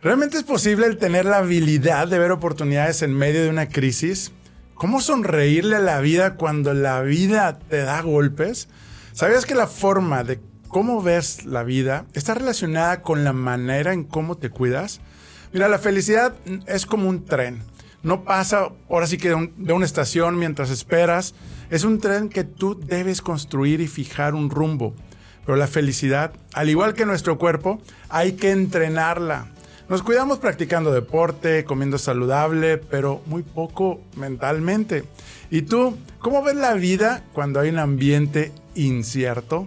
¿Realmente es posible el tener la habilidad de ver oportunidades en medio de una crisis? ¿Cómo sonreírle a la vida cuando la vida te da golpes? ¿Sabías que la forma de cómo ves la vida está relacionada con la manera en cómo te cuidas? Mira, la felicidad es como un tren. No pasa ahora sí que de, de una estación mientras esperas. Es un tren que tú debes construir y fijar un rumbo. Pero la felicidad, al igual que nuestro cuerpo, hay que entrenarla. Nos cuidamos practicando deporte, comiendo saludable, pero muy poco mentalmente. ¿Y tú, cómo ves la vida cuando hay un ambiente incierto?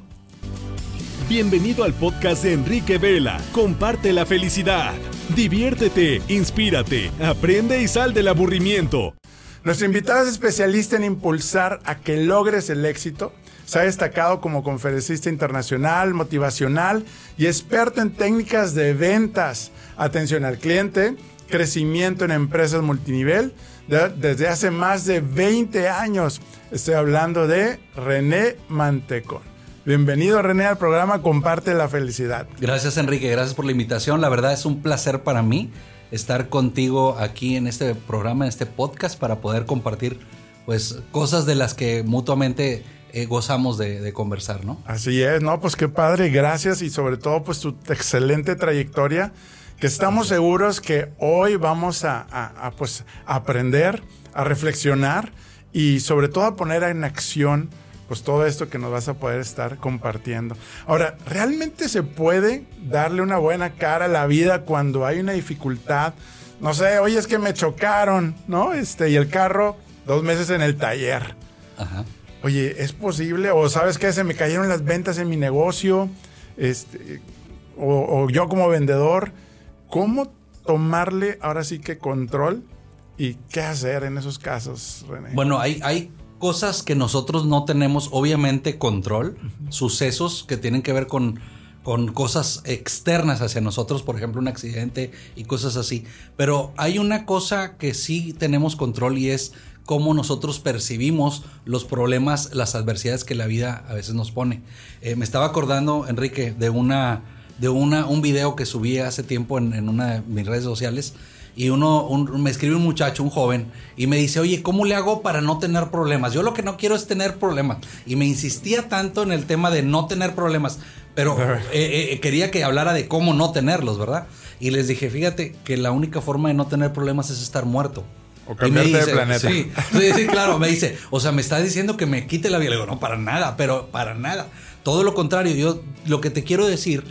Bienvenido al podcast de Enrique Vela. Comparte la felicidad. Diviértete, inspírate, aprende y sal del aburrimiento. Nuestro invitado es especialista en impulsar a que logres el éxito se ha destacado como conferencista internacional, motivacional y experto en técnicas de ventas, atención al cliente, crecimiento en empresas multinivel desde hace más de 20 años. Estoy hablando de René Mantecón. Bienvenido René al programa Comparte la Felicidad. Gracias Enrique, gracias por la invitación. La verdad es un placer para mí estar contigo aquí en este programa, en este podcast, para poder compartir pues cosas de las que mutuamente eh, gozamos de, conversar, ¿no? Así es, no, pues qué padre, gracias y sobre todo pues tu excelente trayectoria, que estamos seguros que hoy vamos a, pues aprender, a reflexionar y sobre todo a poner en acción pues todo esto que nos vas a poder estar compartiendo. Ahora, ¿realmente se puede darle una buena cara a la vida cuando hay una dificultad? No sé, oye, es que me chocaron, ¿no? Este, y el carro dos meses en el taller. Ajá oye, ¿es posible? O sabes qué, se me cayeron las ventas en mi negocio, este, o, yo como vendedor, ¿cómo tomarle ahora sí que control y qué hacer en esos casos, René? Bueno, hay, hay cosas que nosotros no tenemos obviamente control, sucesos que tienen que ver con con cosas externas hacia nosotros, por ejemplo, un accidente y cosas así. Pero hay una cosa que sí tenemos control y es cómo nosotros percibimos los problemas, las adversidades que la vida a veces nos pone. Eh, me estaba acordando, Enrique, de una de una, un video que subí hace tiempo en, una de mis redes sociales y uno me escribe un muchacho, un joven, y me dice, oye, ¿cómo le hago para no tener problemas? Yo lo que no quiero es tener problemas. Y me insistía tanto en el tema de no tener problemas, pero eh, eh, quería que hablara de cómo no tenerlos, ¿verdad? Y les dije, fíjate que la única forma de no tener problemas es estar muerto. O cambiarte de planeta. Sí, sí, claro, me dice, o sea, me está diciendo que me quite la vida. Le digo, no, para nada, pero para nada. Todo lo contrario, yo lo que te quiero decir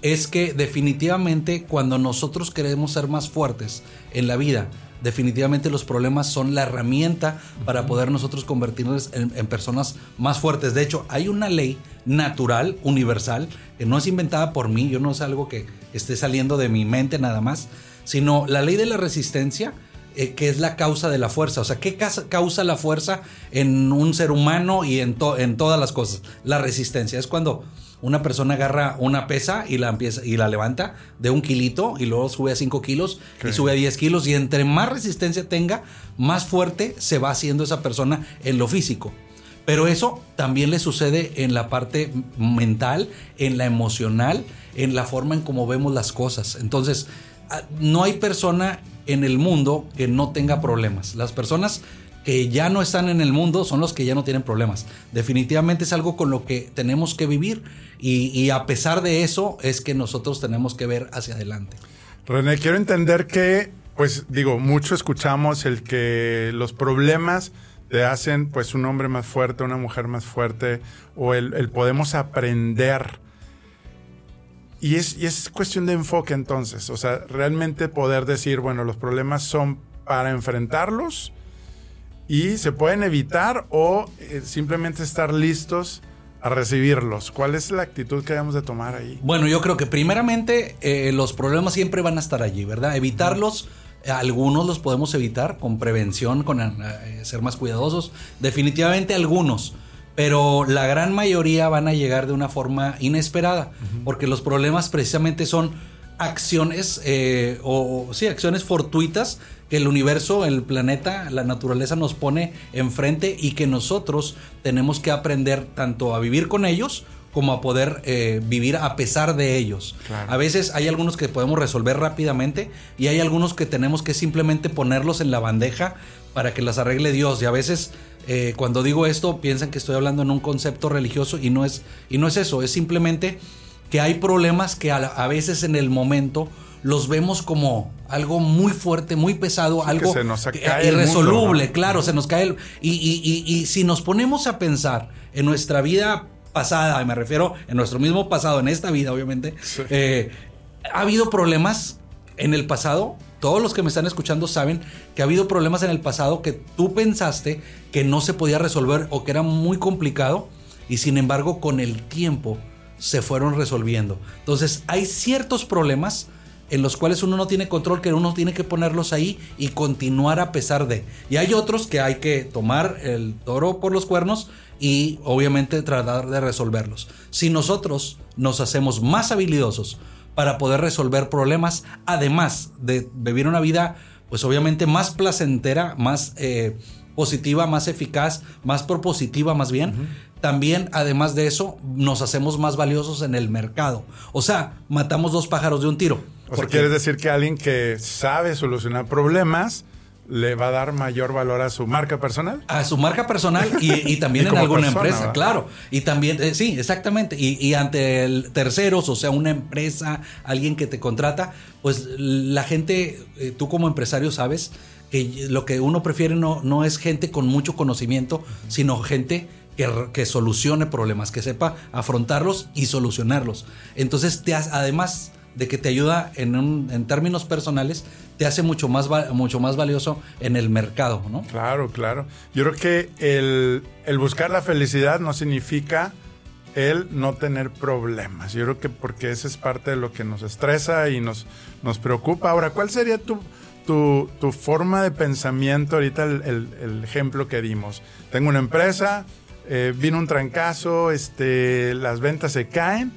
es que definitivamente cuando nosotros queremos ser más fuertes en la vida, definitivamente los problemas son la herramienta para poder nosotros convertirnos en, en, personas más fuertes. De hecho, hay una ley natural, universal, que no es inventada por mí, yo no es algo que esté saliendo de mi mente nada más, sino la ley de la resistencia eh, que es la causa de la fuerza. O sea, ¿qué causa la fuerza en un ser humano y en, en todas las cosas? La resistencia. Es cuando una persona agarra una pesa y la empieza y la levanta de un kilito y luego sube a 5 kilos y sube a 10 kilos y entre más resistencia tenga, más fuerte se va haciendo esa persona en lo físico. Pero eso también le sucede en la parte mental, en la emocional, en la forma en cómo vemos las cosas. Entonces, ah, no hay persona en el mundo que no tenga problemas. Las personas que ya no están en el mundo son los que ya no tienen problemas. Definitivamente es algo con lo que tenemos que vivir y, a pesar de eso es que nosotros tenemos que ver hacia adelante. René, quiero entender que, pues digo, mucho escuchamos el que los problemas te hacen pues un hombre más fuerte, una mujer más fuerte, o el, el podemos aprender y es, y es cuestión de enfoque entonces, o sea, realmente poder decir, bueno, los problemas son para enfrentarlos y se pueden evitar o eh, simplemente estar listos a recibirlos. ¿Cuál es la actitud que debemos de tomar ahí? Bueno, yo creo que primeramente eh, los problemas siempre van a estar allí, ¿verdad? Evitarlos. Algunos los podemos evitar con prevención, con eh, ser más cuidadosos. Definitivamente algunos pero la gran mayoría van a llegar de una forma inesperada, porque los problemas precisamente son acciones eh, o, sí, acciones fortuitas que el universo, el planeta, la naturaleza nos pone enfrente y que nosotros tenemos que aprender tanto a vivir con ellos como a poder eh, vivir a pesar de ellos. Claro. A veces hay algunos que podemos resolver rápidamente y hay algunos que tenemos que simplemente ponerlos en la bandeja para que las arregle Dios. Y a veces eh, cuando digo esto piensan que estoy hablando en un concepto religioso y no es, y no es eso, es simplemente que hay problemas que a, la- a veces en el momento los vemos como algo muy fuerte, muy pesado, algo se nos mundo, irresoluble, ¿no? claro, se nos cae el... Y, y- y- y si nos ponemos a pensar en nuestra vida pasada, me refiero en nuestro mismo pasado, en esta vida obviamente, Sí. eh, ha habido problemas en el pasado. Todos los que me están escuchando saben que ha habido problemas en el pasado que tú pensaste que no se podía resolver o que era muy complicado y sin embargo con el tiempo se fueron resolviendo. Entonces hay ciertos problemas en los cuales uno no tiene control, que uno tiene que ponerlos ahí y continuar a pesar de. Y hay otros que hay que tomar el toro por los cuernos y obviamente tratar de resolverlos. Si nosotros nos hacemos más habilidosos para poder resolver problemas, además de vivir una vida, pues obviamente más placentera, más eh, positiva, más eficaz, más propositiva más bien, también además de eso nos hacemos más valiosos en el mercado. O sea, matamos dos pájaros de un tiro. O sea, quieres decir que alguien que sabe solucionar problemas le va a dar mayor valor a su marca personal. a su marca personal y, y también Y en alguna persona, empresa, ¿verdad? claro. Y también, eh, sí, exactamente. Y, y ante el terceros, o sea, una empresa, alguien que te contrata, pues la gente, eh, tú como empresario sabes que lo que uno prefiere no, no es gente con mucho conocimiento, sino gente que, que solucione problemas, que sepa afrontarlos y solucionarlos. Entonces, te has- además de que te ayuda en, un- en términos personales, te hace mucho más, mucho más valioso en el mercado, ¿no? Claro, claro. Yo creo que el, el buscar la felicidad no significa el no tener problemas. Yo creo que porque esa es parte de lo que nos estresa y nos, nos preocupa. Ahora, ¿cuál sería tu, tu, tu forma de pensamiento? Ahorita el, el- el ejemplo que dimos. Tengo una empresa, eh, vino un trancazo, este, las ventas se caen.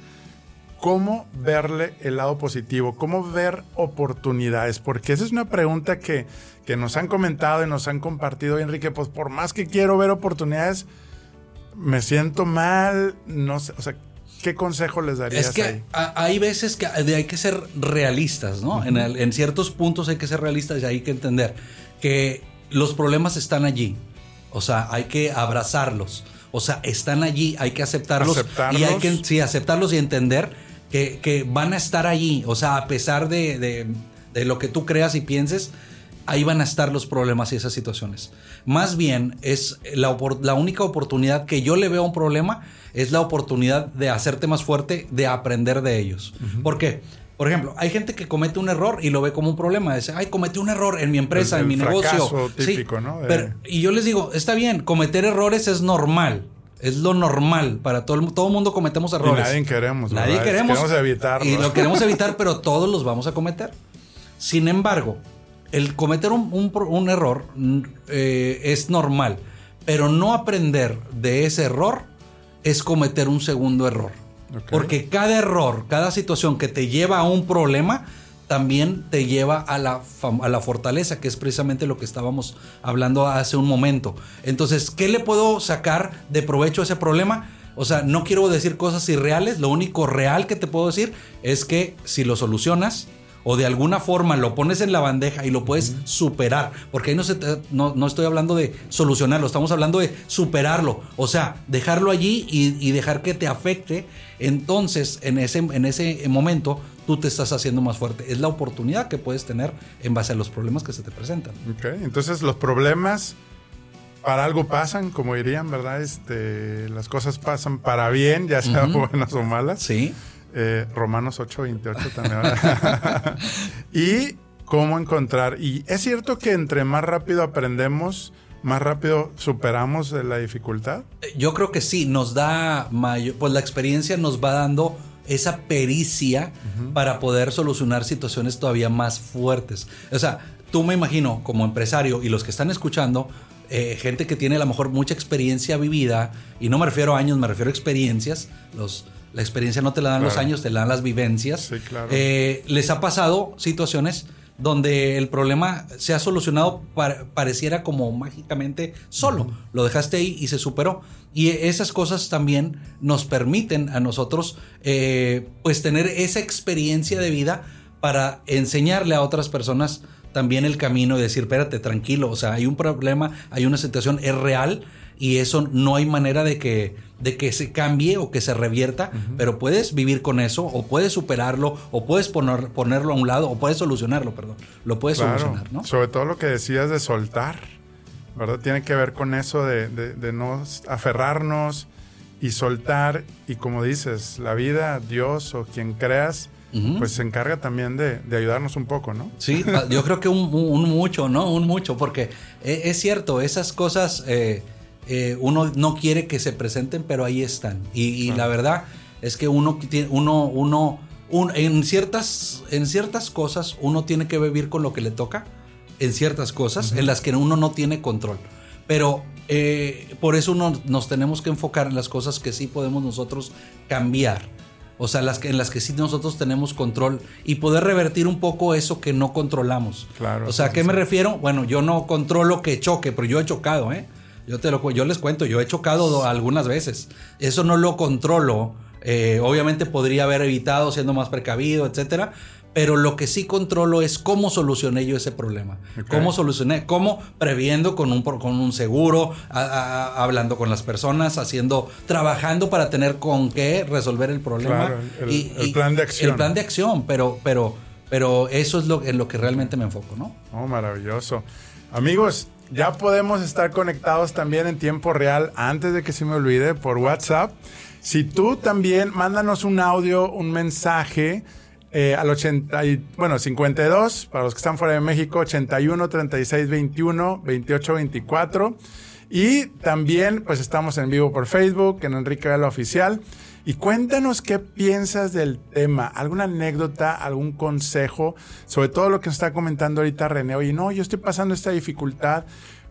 ¿Cómo verle el lado positivo? ¿Cómo ver oportunidades? Porque esa es una pregunta que, que nos han comentado y nos han compartido, Enrique. Pues por más que quiero ver oportunidades, me siento mal. No sé, o sea, ¿qué consejo les darías Es que ahí? a- hay veces que hay que ser realistas, ¿no? en, el- en ciertos puntos hay que ser realistas y hay que entender que los problemas están allí. O sea, hay que abrazarlos. O sea, están allí, hay que aceptarlos. Aceptarlos. Y hay que sí, aceptarlos y entender que, que van a estar allí. O sea, a pesar de, de- de lo que tú creas y pienses, ahí van a estar los problemas y esas situaciones. Más bien, es la, la única oportunidad que yo le veo a un problema es la oportunidad de hacerte más fuerte, de aprender de ellos. ¿Por qué? Por ejemplo, hay gente que comete un error y lo ve como un problema. Dice, ay, cometí un error en mi empresa, El- en mi negocio. fracaso Sí, típico, ¿no? De- pero- y yo les digo, está bien, cometer errores es normal. Es lo normal para todo el mu- todo el mundo cometemos errores. nadie queremos, Nadie ¿verdad? queremos. Queremos evitarlo. Y lo queremos evitar, pero todos los vamos a cometer. Sin embargo, el cometer un, un error eh, es normal, pero no aprender de ese error es cometer un segundo error. Porque cada error, cada situación que te lleva a un problema, también te lleva a la, a la fortaleza, que es precisamente lo que estábamos hablando hace un momento. Entonces, ¿qué le puedo sacar de provecho a ese problema? O sea, no quiero decir cosas irreales, lo único real que te puedo decir es que si lo solucionas o de alguna forma lo pones en la bandeja y lo puedes superar, porque ahí no, se te- no, no estoy hablando de solucionarlo, estamos hablando de superarlo, o sea, dejarlo allí y, y dejar que te afecte, entonces en ese, en ese momento tú te estás haciendo más fuerte. Es la oportunidad que puedes tener en base a los problemas que se te presentan. Ok, entonces los problemas para algo pasan, como dirían, ¿verdad? Este, las cosas pasan para bien, ya sean buenas o malas. Sí. Eh, Romanos 8, 28 también. y cómo encontrar. Y es cierto que entre más rápido aprendemos, más rápido superamos la dificultad. Yo creo que sí, nos da mayor, pues la experiencia nos va dando esa pericia para poder solucionar situaciones todavía más fuertes. O sea, tú me imagino como empresario y los que están escuchando, eh, gente que tiene a lo mejor mucha experiencia vivida, y no me refiero a años, me refiero a experiencias, los, la experiencia no te la dan los años, te la dan las vivencias. Sí, claro. Eh, les ha pasado situaciones donde el problema se ha solucionado pareciera como mágicamente solo. Lo dejaste ahí y se superó. Y esas cosas también nos permiten a nosotros eh, pues tener esa experiencia de vida para enseñarle a otras personas también el camino y decir, espérate, tranquilo, o sea, hay un problema, hay una situación, es real y eso no hay manera de que, de que se cambie o que se revierta, pero puedes vivir con eso o puedes superarlo o puedes poner, ponerlo a un lado o puedes solucionarlo, perdón, lo puedes solucionar, ¿no? Sobre todo lo que decías de soltar, ¿verdad? Tiene que ver con eso de, de no aferrarnos y soltar y como dices, la vida, Dios o quien creas, pues se encarga también de, ayudarnos un poco, ¿no? Sí, ah, yo creo que un, mucho, ¿no? Un mucho, porque e, es, cierto, esas cosas eh, eh, uno no quiere que se presenten, pero ahí están. Y, la verdad es que uno, uno, uno, en, ciertas, en ciertas cosas uno tiene que vivir con lo que le toca, en ciertas cosas en las que uno no tiene control. Pero eh, por eso uno, nos tenemos que enfocar en las cosas que sí podemos nosotros cambiar o sea, las que, en las que sí nosotros tenemos control y poder revertir un poco eso que no controlamos. Claro. O sea, ¿a qué me refiero? Bueno, yo no controlo que choque, pero yo he chocado, ¿eh? Yo, te lo, yo les cuento, yo he chocado algunas veces. Eso no lo controlo. Eh, obviamente podría haber evitado siendo más precavido, etcétera pero lo que sí controlo es cómo solucioné yo ese problema. Cómo solucioné, cómo previendo con un, con un seguro, hablando con las personas, haciendo, trabajando para tener con qué resolver el problema. el, plan de acción. El plan de acción, pero, pero, pero eso es lo, en lo que realmente me enfoco, ¿no? Oh, maravilloso. Amigos, ya podemos estar conectados también en tiempo real, antes de que se me olvide, por WhatsApp. Si tú también, mándanos un audio, un mensaje eh, al 80, bueno, 52, para los que están fuera de México, 81, 36, 21, 28, 24. Y también, pues estamos en vivo por Facebook, en Enrique Vela Oficial. Y cuéntanos qué piensas del tema, alguna anécdota, algún consejo, sobre todo lo que nos está comentando ahorita René. Oye, no, yo estoy pasando esta dificultad,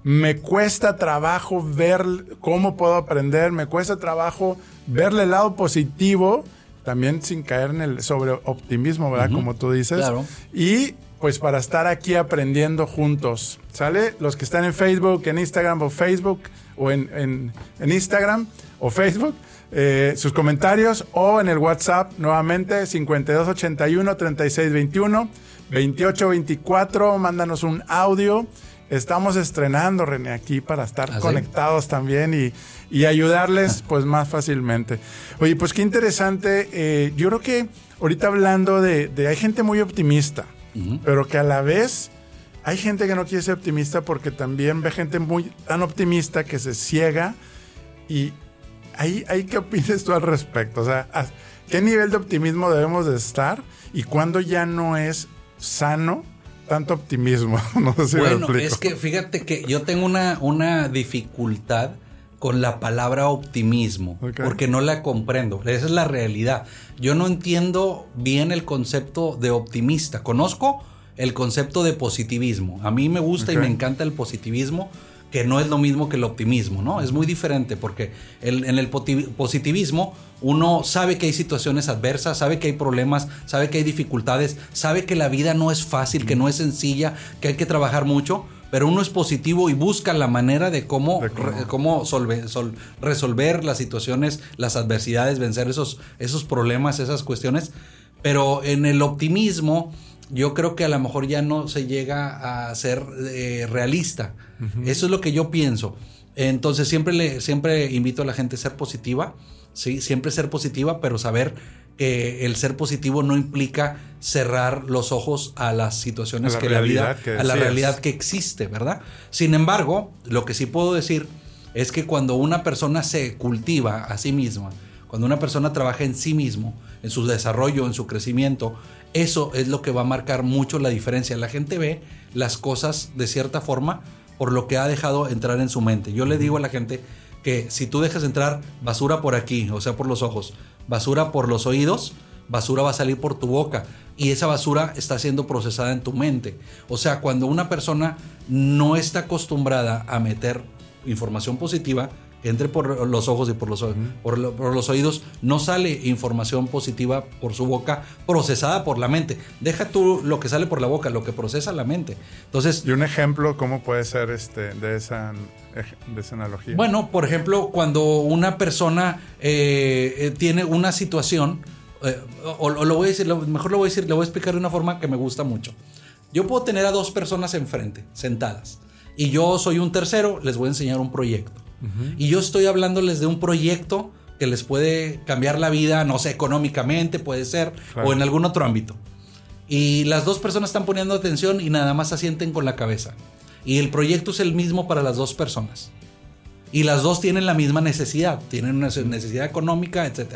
me cuesta trabajo ver cómo puedo aprender, me cuesta trabajo verle el lado positivo también sin caer en el sobre optimismo, ¿verdad? Como tú dices. Claro. Y pues para estar aquí aprendiendo juntos, ¿sale? Los que están en Facebook, en Instagram o Facebook, o en, Instagram o Facebook, eh, sus comentarios o en el WhatsApp nuevamente 5281 3621 2824, mándanos un audio estamos estrenando, René, aquí para estar ¿Ah, conectados también y, ayudarles pues más fácilmente. Oye, pues qué interesante. Eh, yo creo que ahorita hablando de, hay gente muy optimista, pero que a la vez hay gente que no quiere ser optimista porque también ve gente muy tan optimista que se ciega y ahí, ahí ¿qué opinas tú al respecto? O sea, ¿qué nivel de optimismo debemos de estar y cuándo ya no es sano? tanto optimismo. No sé si bueno, es que fíjate que yo tengo una, una dificultad con la palabra optimismo, porque no la comprendo. Esa es la realidad. Yo no entiendo bien el concepto de optimista. Conozco el concepto de positivismo. A mí me gusta y me encanta el positivismo, que no es lo mismo que el optimismo, ¿no? Es muy diferente porque en el positivismo uno sabe que hay situaciones adversas, sabe que hay problemas, sabe que hay dificultades, sabe que la vida no es fácil, que no es sencilla, que hay que trabajar mucho, pero uno es positivo y busca la manera de cómo, cómo, resolver las situaciones, las adversidades, vencer esos, esos problemas, esas cuestiones. Pero en el optimismo yo creo que a lo mejor ya no se llega a ser eh, realista. Eso es lo que yo pienso. Entonces siempre, le, siempre invito a la gente a ser positiva, ¿sí? siempre ser positiva, pero saber que el ser positivo no implica cerrar los ojos a las situaciones que la vida, a la realidad que existe, ¿verdad? Sin embargo, lo que sí puedo decir es que cuando una persona se cultiva a sí misma, cuando una persona trabaja en sí mismo, en su desarrollo, en su crecimiento, eso es lo que va a marcar mucho la diferencia. La gente ve las cosas de cierta forma por lo que ha dejado entrar en su mente. Yo le digo a la gente que si tú dejas entrar basura por aquí, o sea, por los ojos, basura por los oídos, basura va a salir por tu boca y esa basura está siendo procesada en tu mente. O sea, cuando una persona no está acostumbrada a meter información positiva, que entre por los ojos y por los, por, los oídos, no sale información positiva por su boca procesada por la mente. Deja tú lo que sale por la boca, lo que procesa la mente. Entonces, y un ejemplo, ¿cómo puede ser este de esa, de esa analogía? Bueno, por ejemplo, cuando una persona eh, eh, tiene una situación, eh, o, lo voy a decir, mejor lo voy a decir, le voy a explicar de una forma que me gusta mucho. Yo puedo tener a dos personas enfrente, sentadas, y yo soy un tercero, les voy a enseñar un proyecto. Y yo estoy hablándoles de un proyecto que les puede cambiar la vida, no sé, económicamente puede ser, o en algún otro ámbito. Y las dos personas están poniendo atención y nada más asienten con la cabeza. Y el proyecto es el mismo para las dos personas. Y las dos tienen la misma necesidad, tienen una necesidad económica, etc.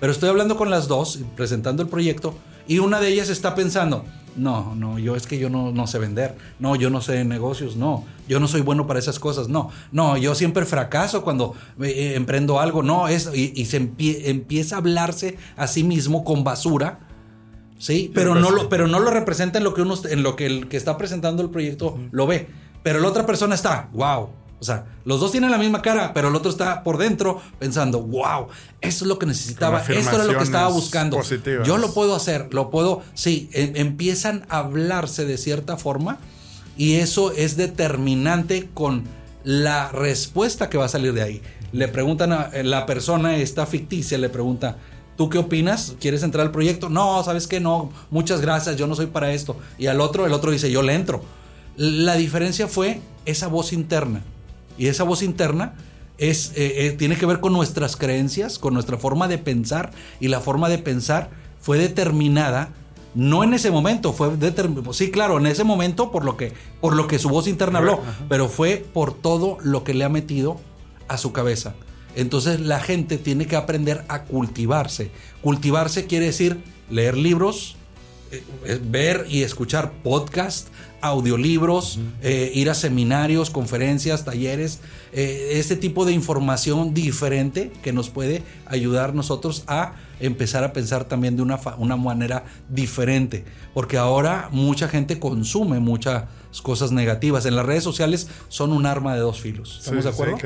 Pero estoy hablando con las dos, presentando el proyecto, y una de ellas está pensando, no, no, yo es que yo no, no sé vender, no, yo no sé de negocios, no, yo no soy bueno para esas cosas, no, no, yo siempre fracaso cuando eh, emprendo algo, no, es, y, se empieza a hablarse a sí mismo con basura, ¿sí? Pero no lo, pero no lo representa en lo que uno, en lo que el que está presentando el proyecto lo ve, pero la otra persona está, wow, o sea, los dos tienen la misma cara, pero el otro está por dentro pensando, wow, eso es lo que necesitaba, esto era lo que estaba buscando. Yo lo puedo hacer, lo puedo, sí, em, empiezan a hablarse de cierta forma y eso es determinante con la respuesta que va a salir de ahí. Le preguntan a eh, la persona, esta ficticia, le pregunta, ¿tú qué opinas? ¿Quieres entrar al proyecto? No, ¿sabes qué? No, muchas gracias, yo no soy para esto. Y al otro, el otro dice, yo le entro. La diferencia fue esa voz interna. Y esa voz interna es, eh, eh, tiene que ver con nuestras creencias, con nuestra forma de pensar. Y la forma de pensar fue determinada no en ese momento, fue determinado. Sí, claro, en ese momento por lo que, por lo que su voz interna habló, pero fue por todo lo que le ha metido a su cabeza. Entonces la gente tiene que aprender a cultivarse. Cultivarse quiere decir leer libros, eh, ver y escuchar podcasts, audiolibros, eh, ir a seminarios, conferencias, talleres, eh, este tipo de información diferente que nos puede ayudar nosotros a empezar a pensar también de una, una manera diferente. Porque ahora mucha gente consume muchas cosas negativas. En las redes sociales son un arma de dos filos. ¿Estamos de acuerdo?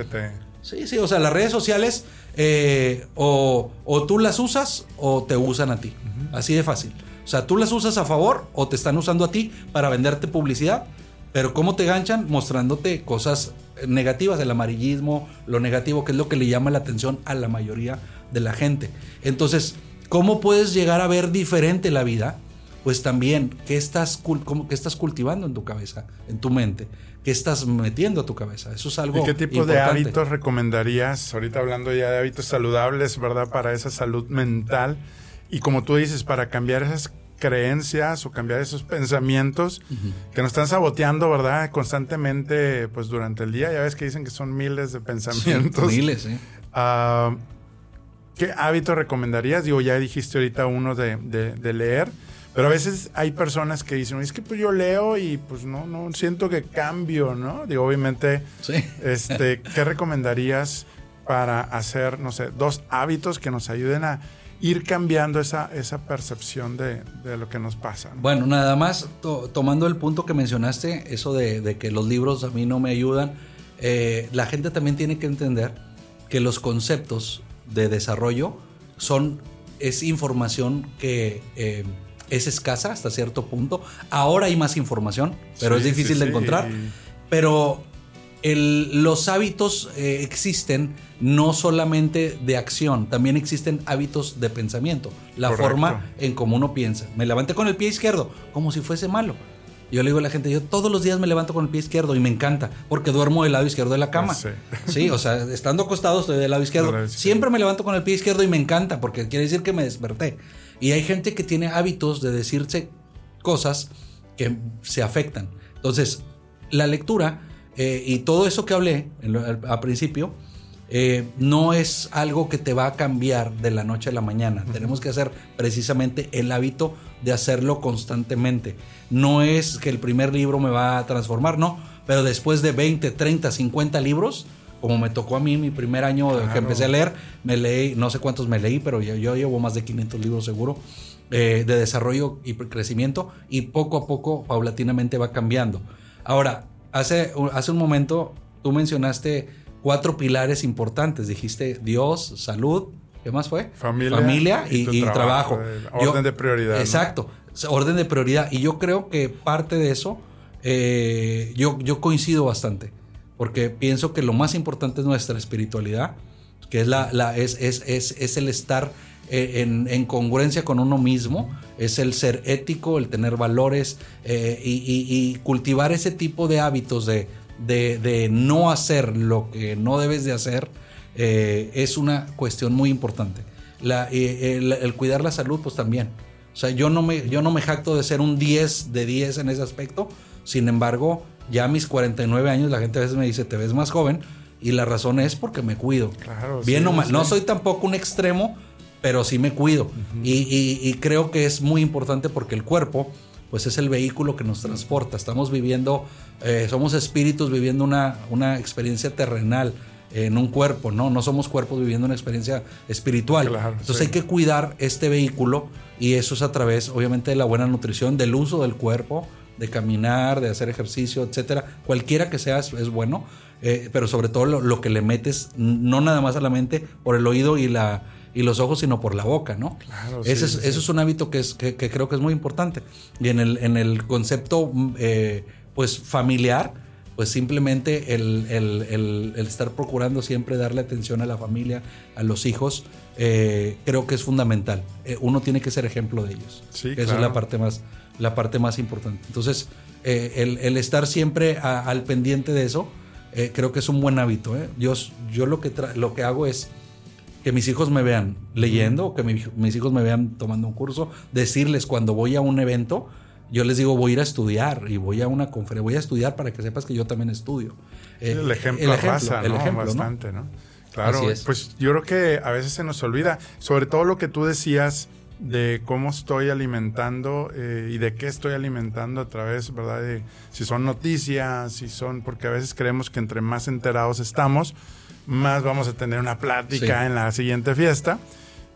Sí, sí, o sea, las redes sociales eh, o, tú las usas o te usan a ti. Así de fácil. O sea, tú las usas a favor o te están usando a ti para venderte publicidad. Pero ¿cómo te ganchan? Mostrándote cosas negativas, el amarillismo, lo negativo, que es lo que le llama la atención a la mayoría de la gente. Entonces, ¿cómo puedes llegar a ver diferente la vida? Pues también, ¿qué estás, cómo, qué estás cultivando en tu cabeza, en tu mente? ¿Qué estás metiendo a tu cabeza? Eso es algo. ¿Y qué tipo de hábitos recomendarías? Ahorita hablando ya de hábitos saludables, ¿verdad? Para esa salud mental. Y como tú dices, para cambiar esas creencias o cambiar esos pensamientos que nos están saboteando, ¿verdad? Constantemente, pues durante el día. Ya ves que dicen que son miles de pensamientos. miles, sí. Ah, ¿Qué hábito recomendarías? Digo, ya dijiste ahorita uno de, leer, pero a veces hay personas que dicen, es que pues yo leo y pues no, no siento que cambio, ¿no? Digo, obviamente, este, ¿qué recomendarías para hacer, no sé, dos hábitos que nos ayuden a ir cambiando esa, esa percepción de, lo que nos pasa. Bueno, nada más tomando el punto que mencionaste, eso de, que los libros a mí no me ayudan, eh, la gente también tiene que entender que los conceptos de desarrollo son, es información que eh, es escasa hasta cierto punto. Ahora hay más información, pero es difícil de encontrar. Pero los hábitos eh, existen no solamente de acción, también existen hábitos de pensamiento. La forma en cómo uno piensa. Me levanté con el pie izquierdo, como si fuese malo. Yo le digo a la gente, yo todos los días me levanto con el pie izquierdo y me encanta, porque duermo del lado izquierdo de la cama. Sí, o sea, estando acostado estoy del lado izquierdo. Siempre me levanto con el pie izquierdo y me encanta, porque quiere decir que me desperté. Y hay gente que tiene hábitos de decirse cosas que se afectan. Entonces, la lectura eh, y todo eso que hablé al, principio, eh, no es algo que te va a cambiar de la noche a la mañana. Tenemos que hacer precisamente el hábito de hacerlo constantemente. No es que el primer libro me va a transformar, no, pero después de 20, 30, 50 libros, como me tocó a mí mi primer año que empecé a leer, me leí, no sé cuántos me leí, pero yo, yo llevo más de 500 libros seguro, eh, de desarrollo y crecimiento, y poco a poco, paulatinamente va cambiando. Ahora, Hace, hace un momento tú mencionaste cuatro pilares importantes. Dijiste Dios, salud, ¿qué más fue? Familia, Familia y, trabajo. Orden Yo- de prioridad. ¿no? Exacto, orden de prioridad. Y yo creo que parte de eso, eh, yo, yo coincido bastante, porque pienso que lo más importante es nuestra espiritualidad, que es, la, la- es, es, es, es el estar eh, en, en congruencia con uno mismo, es el ser ético, el tener valores eh, y, y- y cultivar ese tipo de hábitos de, de, de no hacer lo que no debes de hacer, eh, es una cuestión muy importante. La- eh, el, el cuidar la salud, pues también. O sea, yo no, me, yo no me jacto de ser un 10 de 10 en ese aspecto. Sin embargo, ya a mis 49 años la gente a veces me dice, te ves más joven. Y la razón es porque me cuido. Claro, Bien sí, o mal. sí. No soy tampoco un extremo, pero sí me cuido. y, y- y creo que es muy importante porque el cuerpo, pues es el vehículo que nos transporta. Estamos viviendo, eh, somos espíritus viviendo una, una experiencia terrenal en un cuerpo, ¿no? No somos cuerpos viviendo una experiencia espiritual. Claro, Entonces sí. hay que cuidar este vehículo y eso es a través, obviamente, de la buena nutrición, del uso del cuerpo, de caminar, de hacer ejercicio, etcétera. Cualquiera que sea es, bueno, eh, pero sobre todo lo, lo que le metes, no nada más a la mente, por el oído y la y los ojos, sino por la boca, ¿no? Claro, sí, es-. Eso es un hábito que, es, que, que creo que es muy importante. Y en el, en el concepto, mm, eh, pues, familiar, pues simplemente el, el- el- el estar procurando siempre darle atención a la familia, a los hijos, eh, creo que es fundamental. Uno tiene que ser ejemplo de ellos. Sí, Esa es la parte más, la parte más importante. Entonces, eh, el, el estar siempre a- al pendiente de eso, eh, creo que es un buen hábito. ¿eh? Yo, yo lo, que lo que hago es que mis hijos me vean leyendo, o que mi- mis hijos me vean tomando un curso, decirles cuando voy a un evento, yo les digo voy a ir a estudiar y voy a una conferencia, voy a estudiar para que sepas que yo también estudio. Eh, el ejemplo el ¿no? ejemplo, ¿no? Bastante, ¿no? Claro, pues yo creo que a veces se nos olvida, sobre todo lo que tú decías de cómo estoy alimentando eh, y de qué estoy alimentando a través, ¿verdad? De si son noticias, si son, porque a veces creemos que entre más enterados estamos, más vamos a tener una plática Sí. en la siguiente fiesta.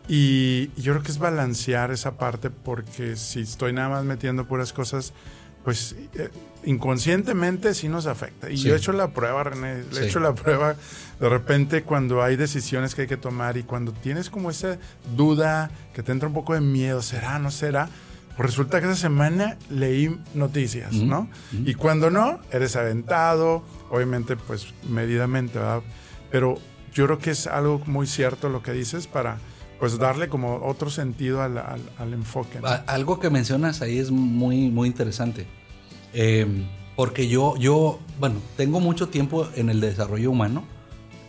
Y yo creo que es balancear esa parte porque si estoy nada más metiendo puras cosas, pues eh, inconscientemente sí nos afecta. Y Sí. yo he hecho la prueba, René, le he Sí. hecho la prueba de repente cuando hay decisiones que hay que tomar y cuando tienes como esa duda que te entra un poco de miedo, ¿será, no será? Pues resulta que esa semana leí noticias, ¿no? Y cuando no, eres aventado, obviamente pues medidamente, ¿verdad? Pero yo creo que es algo muy cierto lo que dices para pues darle como otro sentido al, al- al enfoque. ¿no? A- Algo que mencionas ahí es muy, muy interesante. Eh, porque yo, yo, bueno, tengo mucho tiempo en el desarrollo humano,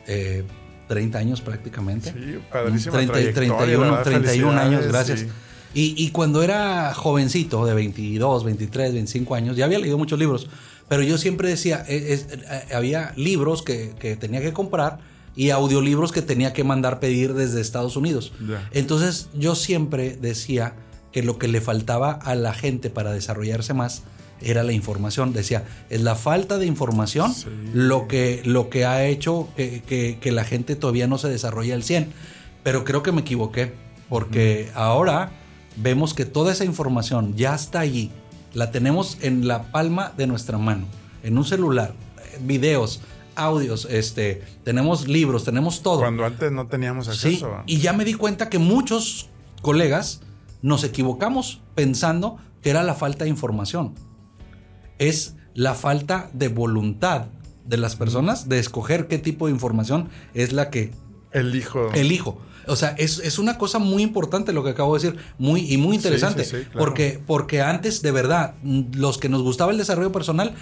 eh, 30 años prácticamente. Sí, padrísima 30, trayectoria, 31, ¿verdad? 31 años, gracias. sí. Y, y cuando era jovencito, de 22, 23, 25 años, ya había leído muchos libros, pero yo siempre decía, eh, es- eh, había libros que, que tenía que comprar y audiolibros que tenía que mandar pedir desde Estados Unidos. Ya. Entonces yo siempre decía que lo que le faltaba a la gente para desarrollarse más era la información. Decía, es la falta de información Sí. lo, que, lo que ha hecho que, que- que la gente todavía no se desarrolle al 100. Pero creo que me equivoqué, porque ahora vemos que toda esa información ya está allí. La tenemos en la palma de nuestra mano, en un celular, videos, audios, este, tenemos libros, tenemos todo. Cuando antes no teníamos Sí, acceso. y ya me di cuenta que muchos colegas nos equivocamos pensando que era la falta de información. Es la falta de voluntad de las personas de escoger qué tipo de información es la que El hijo. elijo. O sea, es, es una cosa muy importante lo que acabo de decir, muy y muy interesante, sí, sí, claro. porque porque antes de verdad los que nos gustaba el desarrollo personal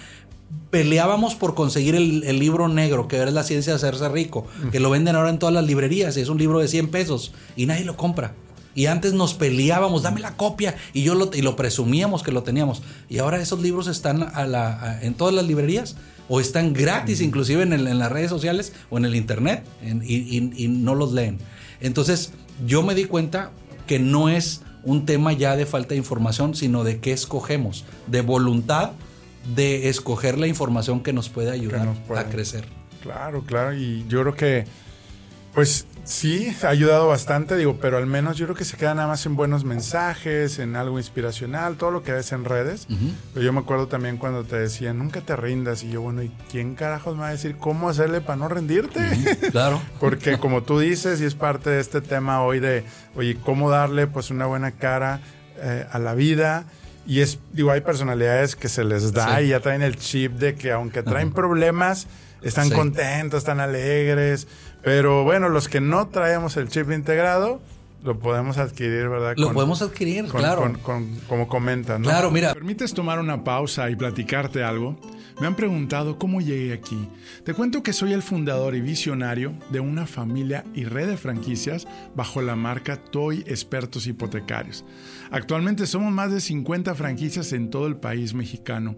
peleábamos por conseguir el, el libro negro, que era la ciencia de hacerse rico, que lo venden ahora en todas las librerías, y es un libro de 100 pesos y nadie lo compra. Y antes nos peleábamos, dame la copia, y yo lo, y lo presumíamos que lo teníamos. Y ahora esos libros están a la, a- en todas las librerías o están gratis, inclusive en, el- en las redes sociales o en el internet, en- y, y- y no los leen. Entonces, yo me di cuenta que no es un tema ya de falta de información, sino de qué escogemos, de voluntad de escoger la información que nos puede ayudar nos puede. a crecer. Claro, claro. Y yo creo que Pues sí, ha ayudado bastante, digo, pero al menos yo creo que se queda nada más en buenos mensajes, en algo inspiracional, todo lo que ves en redes. Pero yo me acuerdo también cuando te decían, nunca te rindas. Y yo, bueno, ¿y quién carajos me va a decir cómo hacerle para no rendirte? Claro. Porque como tú dices, y es parte de este tema hoy de, oye, ¿cómo darle pues una buena cara eh, a la vida? Y es, digo, hay personalidades que se les da y ya traen el chip de que aunque traen problemas, están contentos, están alegres. Pero bueno, los que no traemos el chip integrado, lo podemos adquirir, ¿verdad? Lo podemos adquirir, claro. como comentan, ¿no? Claro, mira. ¿Permites tomar una pausa y platicarte algo? Me han preguntado cómo llegué aquí. Te cuento que soy el fundador y visionario de una familia y red de franquicias bajo la marca Toy Expertos Hipotecarios. Actualmente somos más de 50 franquicias en todo el país mexicano.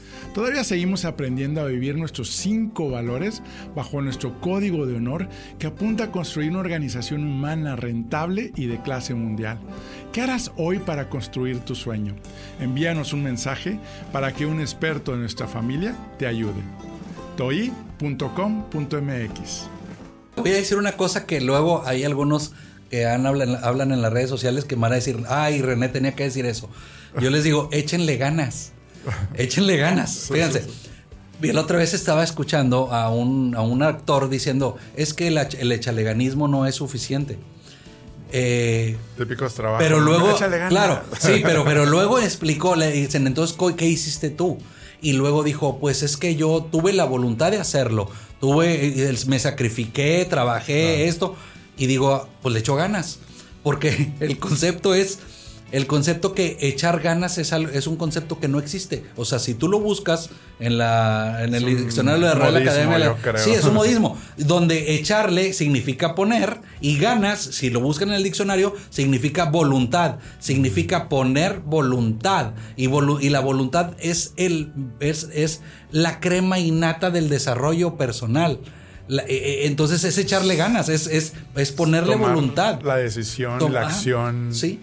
Todavía seguimos aprendiendo a vivir nuestros cinco valores bajo nuestro código de honor que apunta a construir una organización humana rentable y de clase mundial. ¿Qué harás hoy para construir tu sueño? Envíanos un mensaje para que un experto de nuestra familia te ayude. toi.com.mx Voy a decir una cosa que luego hay algunos que hablan, hablan en las redes sociales que van a decir, ay, René tenía que decir eso. Yo les digo, échenle ganas. Échenle ganas. Fíjense. La otra vez estaba escuchando a un, a un actor diciendo, es que el, el echaleganismo no es suficiente. Eh, Típicos trabajos. Pero luego, claro, sí, pero, pero luego explicó, le dicen, entonces, ¿qué hiciste tú? Y luego dijo, pues es que yo tuve la voluntad de hacerlo, tuve, me sacrifiqué, trabajé esto, y digo, pues le echo ganas, porque el concepto es el concepto que echar ganas es, es un concepto que no existe. O sea, si tú lo buscas en, la, en el diccionario de la Real Academia, sí, es un modismo, donde echarle significa poner y ganas, si lo buscan en el diccionario, significa voluntad, significa poner voluntad y, y la voluntad es, el, es, es la crema innata del desarrollo personal. E, e, entonces es echarle ganas, es, es, es ponerle voluntad. La decisión, la acción. Sí.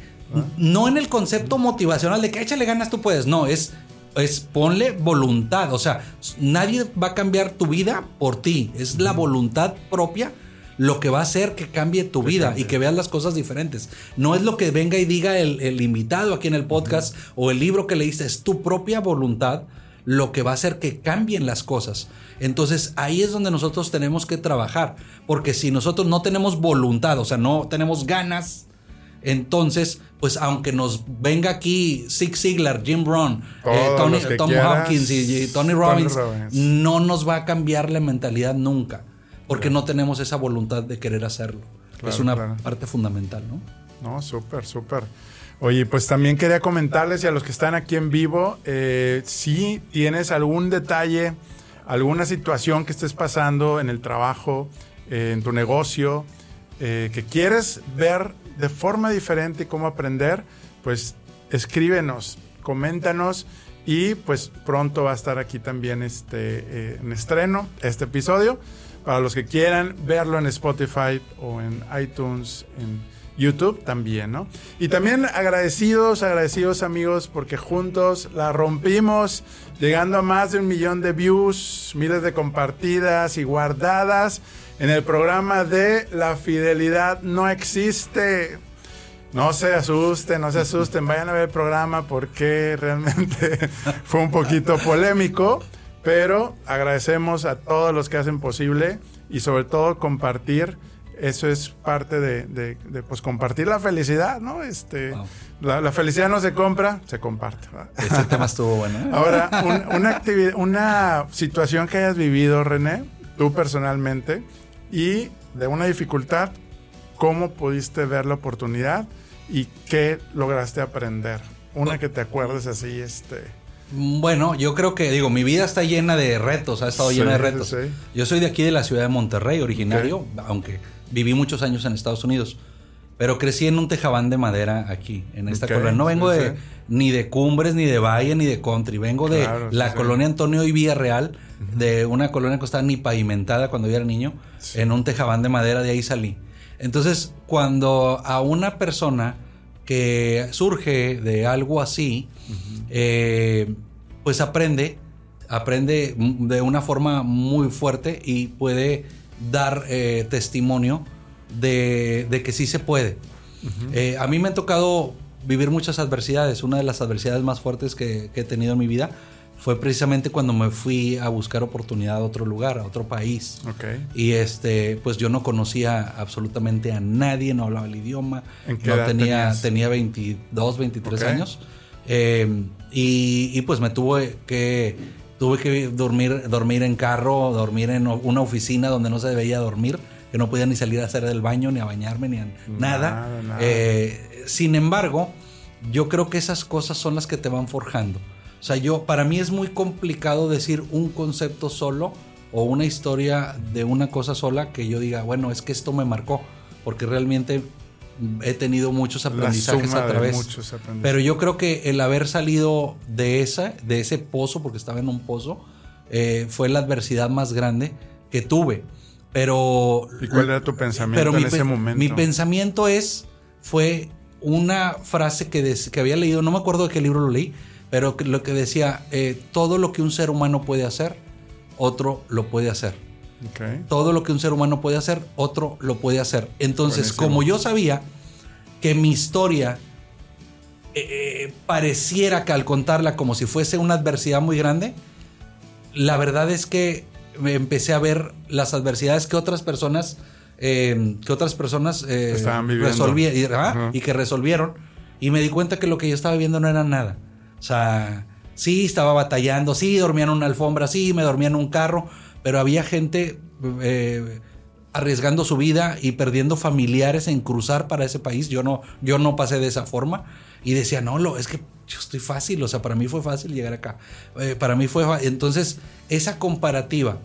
No en el concepto motivacional de que échale ganas tú puedes, no, es, es ponle voluntad, o sea, nadie va a cambiar tu vida por ti, es la voluntad propia lo que va a hacer que cambie tu vida y que veas las cosas diferentes. No es lo que venga y diga el, invitado aquí en el podcast o el libro que leíste, es tu propia voluntad lo que va a hacer que cambien las cosas. Entonces ahí es donde nosotros tenemos que trabajar, porque si nosotros no tenemos voluntad, o sea, no tenemos ganas, entonces, pues aunque nos venga aquí Zig Ziglar, Jim Brown, eh, Tony, Tom Hopkins y, Tony Robbins, no nos va a cambiar la mentalidad nunca, porque no tenemos esa voluntad de querer hacerlo. es una parte fundamental, ¿no? No, súper, súper. Oye, pues también quería comentarles y a los que están aquí en vivo, eh, si tienes algún detalle, alguna situación que estés pasando en el trabajo, eh, en tu negocio, que quieres ver de forma diferente cómo aprender, pues escríbenos, coméntanos y pues pronto va a estar aquí también este, eh, en estreno este episodio. Para los que quieran verlo en Spotify o en iTunes, en YouTube también, ¿no? Y también agradecidos, agradecidos amigos, porque juntos la rompimos, llegando a más de un millón de views, miles de compartidas y guardadas en el programa de La Fidelidad No Existe. No se asusten, no se asusten, vayan a ver el programa porque realmente fue un poquito polémico, pero agradecemos a todos los que hacen posible y sobre todo compartir. Eso es parte de, pues compartir la felicidad, ¿no? Este, la, felicidad no se compra, se comparte. Ese tema estuvo bueno. ¿eh? Ahora, una actividad, una situación que hayas vivido, René, tú personalmente, y de una dificultad, ¿cómo pudiste ver la oportunidad y qué lograste aprender? Una que te acuerdes así, este... Bueno, yo creo que, digo, mi vida está llena de retos, ha estado llena de retos. Yo soy de aquí de la ciudad de Monterrey, originario, aunque viví muchos años en Estados Unidos. Pero crecí en un tejabán de madera aquí, en esta colonia. No vengo sí, de sí. ni de Cumbres, ni de Valle, ni de Country. Vengo de la sí, colonia Antonio y Villarreal, de una colonia que estaba ni pavimentada cuando yo era niño, en un tejabán de madera, de ahí salí. Entonces, cuando a una persona que surge de algo así, eh, pues aprende, aprende de una forma muy fuerte y puede dar eh, testimonio de, de que sí se puede. Eh, a mí me ha tocado vivir muchas adversidades. Una de las adversidades más fuertes que, que he tenido en mi vida fue precisamente cuando me fui a buscar oportunidad a otro lugar, a otro país. Ok. Y este, pues yo no conocía absolutamente a nadie, no hablaba el idioma, ¿En qué no edad tenía, tenías? tenía 22, 23 Ok. años. Eh, y, y, pues me tuve que tuve que dormir, dormir en carro, dormir en una oficina donde no se debía dormir, que no podía ni salir a hacer del baño, ni a bañarme, ni a nada. Nada, nada. Eh, sin embargo, yo creo que esas cosas son las que te van forjando. O sea, yo, para mí es muy complicado decir un concepto solo o una historia de una cosa sola que yo diga, bueno, es que esto me marcó, porque realmente he tenido muchos aprendizajes a través. muchos aprendizajes. Pero yo creo que el haber salido de esa, de ese pozo, porque estaba en un pozo, eh, fue la adversidad más grande que tuve. Pero ¿Y cuál era tu pensamiento pero en mi, ese momento? mi pensamiento es, fue una frase que, des- que había leído, no me acuerdo de qué libro lo leí, pero que- lo que decía, eh, todo lo que un ser humano puede hacer, otro lo puede hacer. Todo lo que un ser humano puede hacer, otro lo puede hacer. Entonces, Buenísimo. como yo sabía que mi historia eh, pareciera que al contarla como si fuese una adversidad muy grande, la verdad es que empecé a ver las adversidades que otras personas eh, que otras personas eh, Estaban viviendo. resolví- y, ajá, Ajá. y que resolvieron y me di cuenta que lo que yo estaba viendo no era nada. O sea, sí estaba batallando, sí dormía en una alfombra, sí me dormía en un carro, pero había gente eh, arriesgando su vida y perdiendo familiares en cruzar para ese país. Yo no, yo no pasé de esa forma y decía, no, lo, es que yo estoy fácil, o sea, para mí fue fácil llegar acá. Eh, para mí fue Entonces, esa comparativa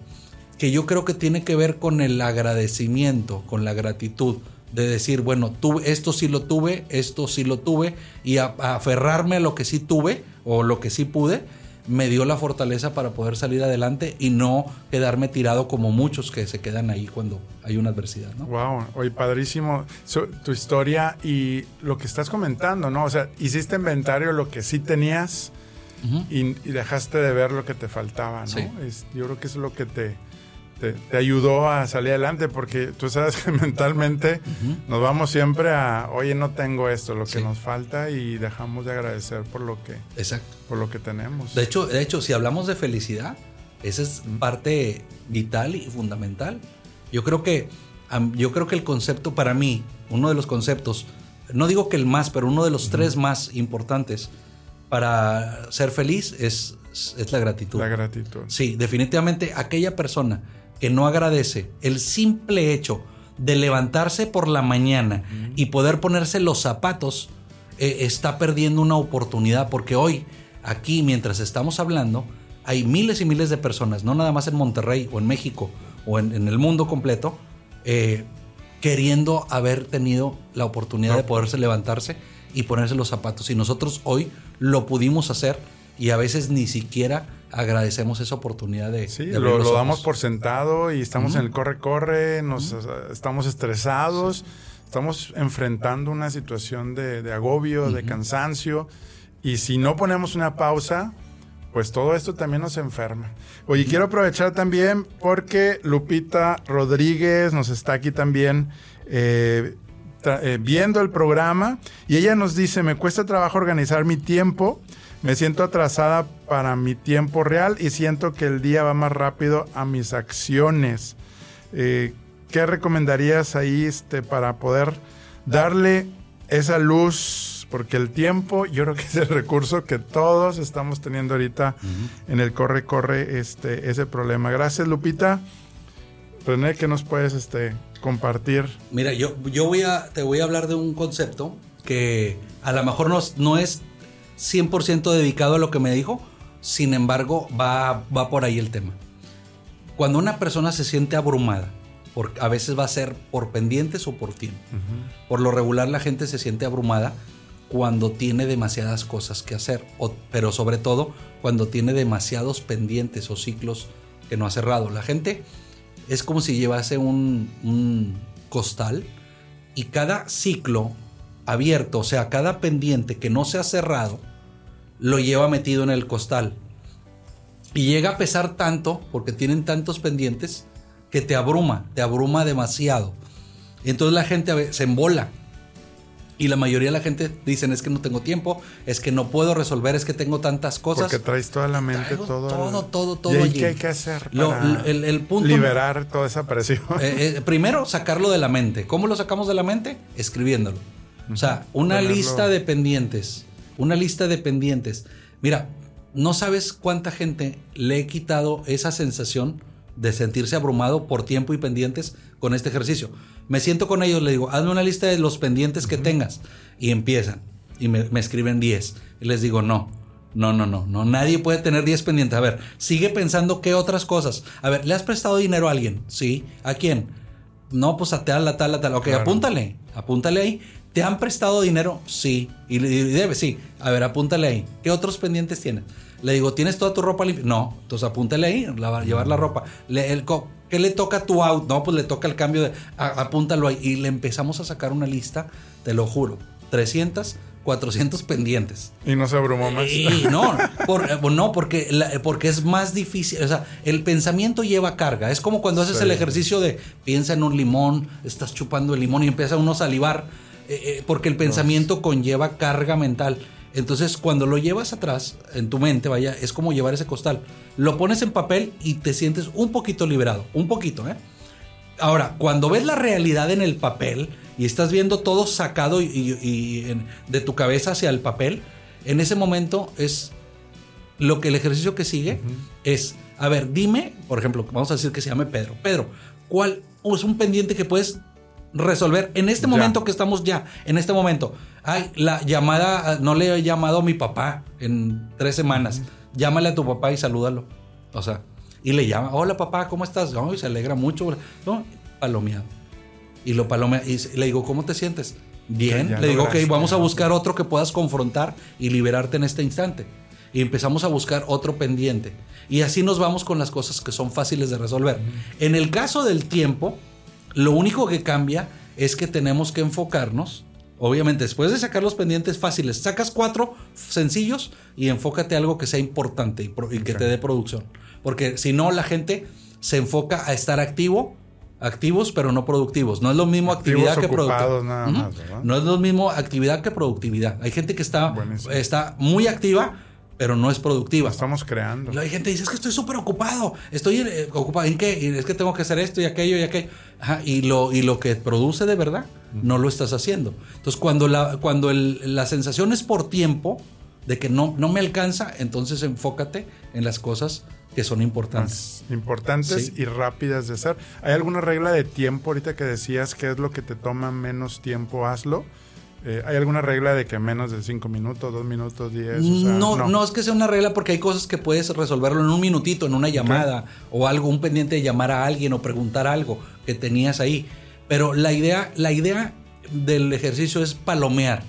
que yo creo que tiene que ver con el agradecimiento, con la gratitud, de decir, bueno, tú, esto sí lo tuve, esto sí lo tuve, y a aferrarme a lo que sí tuve o lo que sí pude, me dio la fortaleza para poder salir adelante y no quedarme tirado como muchos que se quedan ahí cuando hay una adversidad, ¿no? Wow, oye, padrísimo tu historia y lo que estás comentando, ¿no? O sea, hiciste inventario lo que sí tenías y, y dejaste de ver lo que te faltaba, ¿no? Sí. Es- yo creo que es lo que te, te, te ayudó a salir adelante, porque tú sabes que mentalmente nos vamos siempre a, oye, no tengo esto, lo que Sí. nos falta y dejamos de agradecer por lo que, Exacto. por lo que tenemos. De hecho, de hecho, si hablamos de felicidad, esa es parte vital y fundamental. Yo creo que yo creo que el concepto para mí, uno de los conceptos, no digo que el más, pero uno de los tres más importantes para ser feliz es, es la gratitud. la gratitud. Sí, definitivamente aquella persona que no agradece el simple hecho de levantarse por la mañana y poder ponerse los zapatos, eh, está perdiendo una oportunidad porque hoy, aquí, mientras estamos hablando, hay miles y miles de personas, no nada más en Monterrey o en México o en, en el mundo completo, eh, queriendo haber tenido la oportunidad de poderse levantarse y ponerse los zapatos. Y nosotros hoy lo pudimos hacer y a veces ni siquiera agradecemos esa oportunidad de, Sí, de lo, lo damos por sentado y estamos en el corre-corre, nos estamos estresados, estamos enfrentando una situación de, de agobio, de cansancio, y si no ponemos una pausa, pues todo esto también nos enferma. Oye, quiero aprovechar también porque Lupita Rodríguez nos está aquí también eh, eh, viendo el programa y ella nos dice, me cuesta trabajo organizar mi tiempo, me siento atrasada para mi tiempo real y siento que el día va más rápido a mis acciones. Eh, ¿Qué recomendarías ahí este, para poder darle esa luz? Porque el tiempo yo creo que es el recurso que todos estamos teniendo ahorita en el corre-corre este, ese problema. Gracias Lupita. René, ¿qué nos puedes este, compartir? Mira, yo, yo voy a, te voy a hablar de un concepto que a lo mejor no, no es 100% dedicado a lo que me dijo, sin embargo, va, va por ahí el tema. Cuando una persona se siente abrumada Por, a veces va a ser por pendientes o por tiempo. Por lo regular la gente se siente abrumada cuando tiene demasiadas cosas que hacer, pero sobre todo cuando tiene demasiados pendientes o ciclos que no ha cerrado. La gente es como si llevase un, un costal y cada ciclo abierto, o sea, cada pendiente que no se ha cerrado, lo lleva metido en el costal. Y llega a pesar tanto, porque tienen tantos pendientes, que te abruma, te abruma demasiado. Entonces la gente se embola. Y la mayoría de la gente dicen es que no tengo tiempo, es que no puedo resolver, es que tengo tantas cosas. Porque traes toda la mente, todo. Todo, todo, todo. ¿Y qué hay que hacer para el, punto, liberar toda esa presión? Eh, eh, primero, sacarlo de la mente. ¿Cómo lo sacamos de la mente? Escribiéndolo. O sea, una lista de pendientes. Una lista de pendientes. Mira, no sabes cuánta gente le he quitado esa sensación de sentirse abrumado por tiempo y pendientes con este ejercicio. Me siento con ellos, le digo, hazme una lista de los pendientes que tengas. Y empiezan. Y me, escriben 10. Y les digo, no, no, no, no, no. Nadie puede tener 10 pendientes. A ver, sigue pensando qué otras cosas. A ver, ¿le has prestado dinero a alguien? Sí. ¿A quién? No, pues a tal, a tal, a tal. Ok, apúntale. Apúntale ahí. ¿Te han prestado dinero? Sí. Y, debe, sí. A ver, apúntale ahí. ¿Qué otros pendientes tienes? Le digo, ¿tienes toda tu ropa limpia? No. Entonces apúntale ahí, llevar la ropa. Le, ¿Qué le toca a tu auto? No, pues le toca el cambio de. apúntalo ahí. Y le empezamos a sacar una lista, te lo juro. 300, 400 pendientes. Y no se abrumó más. Y no, eh, no porque, porque es más difícil. O sea, el pensamiento lleva carga. Es como cuando haces el ejercicio de piensa en un limón, estás chupando el limón y empieza uno a salivar eh, eh, porque el pensamiento conlleva carga mental. Entonces, cuando lo llevas atrás, en tu mente, vaya, es como llevar ese costal. Lo pones en papel y te sientes un poquito liberado. Un poquito, ¿eh? Ahora, cuando ves la realidad en el papel y estás viendo todo sacado y, de tu cabeza hacia el papel, en ese momento es lo que el ejercicio que sigue es, a ver, dime, por ejemplo, vamos a decir que se llame Pedro. Pedro, ¿cuál es un pendiente que puedes resolver en este momento que estamos ya, en este momento. Ay, la llamada, no le he llamado a mi papá en tres semanas. Llámale a tu papá y salúdalo. O sea, y le llama, hola papá, ¿cómo estás? y se alegra mucho. No, palomeado. Y lo palomea y le digo, ¿cómo te sientes? Bien, le digo, ok, vamos a buscar otro que puedas confrontar y liberarte en este instante. Y empezamos a buscar otro pendiente. Y así nos vamos con las cosas que son fáciles de resolver. En el caso del tiempo, lo único que cambia es que tenemos que enfocarnos. Obviamente, después de sacar los pendientes fáciles, sacas cuatro sencillos y enfócate a algo que sea importante y, que te dé producción. Porque si no, la gente se enfoca a estar activo, activos pero no productivos. No es lo mismo actividad que productividad. No es lo mismo actividad que productividad. Hay gente que está, está muy activa pero no es productiva. estamos creando. Hay gente que dice, es que estoy súper ocupado. Estoy eh, ocupado. ¿En qué? Es que tengo que hacer esto y aquello y aquello. y, lo, y lo que produce de verdad, no lo estás haciendo. Entonces, cuando la, cuando la sensación es por tiempo, de que no, no me alcanza, entonces enfócate en las cosas que son importantes. importantes y rápidas de hacer. ¿Hay alguna regla de tiempo ahorita que decías que es lo que te toma menos tiempo? Hazlo. Eh, ¿Hay alguna regla de que menos de 5 minutos, 2 minutos, 10? no, no, es que sea una regla porque hay cosas que puedes resolverlo en un minutito, en una llamada o algo, un pendiente de llamar a alguien o preguntar algo que tenías ahí. Pero la idea, la idea del ejercicio es palomear,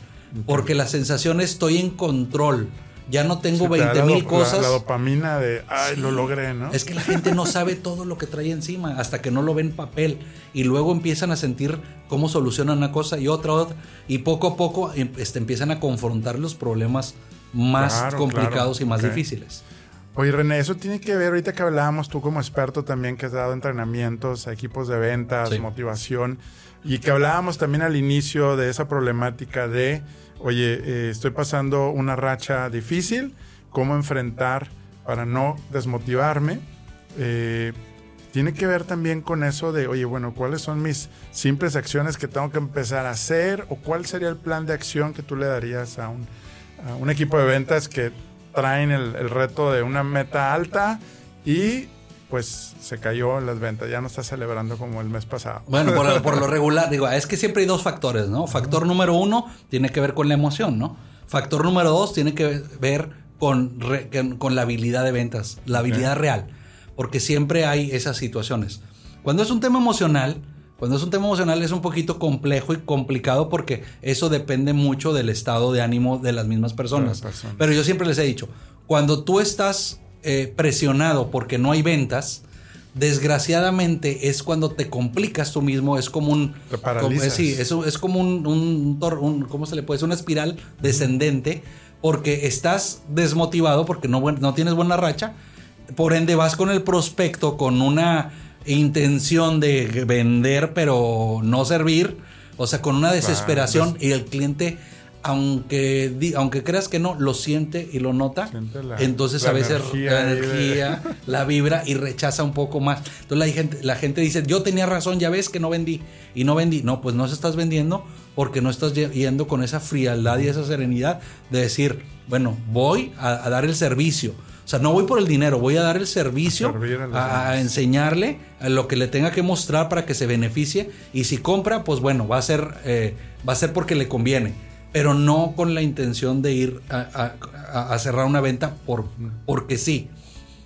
porque la sensación es estoy en control ya no tengo 20 mil cosas. La, dopamina de, ay, lo logré, ¿no? Es que la gente no sabe todo lo que trae encima hasta que no lo ven en papel y luego empiezan a sentir cómo solucionan una cosa y otra, otra y poco a poco em, este, empiezan a confrontar los problemas más complicados y más difíciles. Oye, René, eso tiene que ver, ahorita que hablábamos, tú como experto también que has dado entrenamientos a equipos de ventas, motivación, y que hablábamos también al inicio de esa problemática de oye, eh, estoy pasando una racha difícil, cómo enfrentar para no desmotivarme. Eh, tiene que ver también con eso de, oye, bueno, ¿cuáles son mis simples acciones que tengo que empezar a hacer? ¿O cuál sería el plan de acción que tú le darías a un, equipo de ventas que traen el, el reto de una meta alta y pues se cayó en las ventas, ya no está celebrando como el mes pasado. Bueno, por, lo regular, digo, es que siempre hay dos factores, ¿no? Factor número uno tiene que ver con la emoción, ¿no? Factor número dos tiene que ver con, con la habilidad de ventas, la habilidad real, porque siempre hay esas situaciones. Cuando es un tema emocional, cuando es un tema emocional es un poquito complejo y complicado porque eso depende mucho del estado de ánimo de las mismas personas. personas. Pero yo siempre les he dicho, cuando tú estás eh, presionado porque no hay ventas, desgraciadamente es cuando te complicas tú mismo, es como un... Te como- sí, es, como un, un ¿cómo se le puede decir? Una espiral descendente porque estás desmotivado porque no, no tienes buena racha, por ende vas con el prospecto con una intención de vender pero no servir, o sea, con una desesperación y el cliente... Aunque, aunque creas que no, lo siente y lo nota. La- entonces la a veces energía la de- energía la vibra y rechaza un poco más. Entonces la gente, la gente dice, yo tenía razón, ya ves que no vendí y no vendí. No, pues no se estás vendiendo porque no estás ye- yendo con esa frialdad y esa serenidad de decir, bueno, voy a, a dar el servicio. O sea, no voy por el dinero, voy a dar el servicio, A enseñarle a lo que le tenga que mostrar para que se beneficie. Y si compra, pues bueno, va a ser, eh, va a ser porque le conviene pero no con la intención de ir a, a- a- cerrar una venta por, porque sí.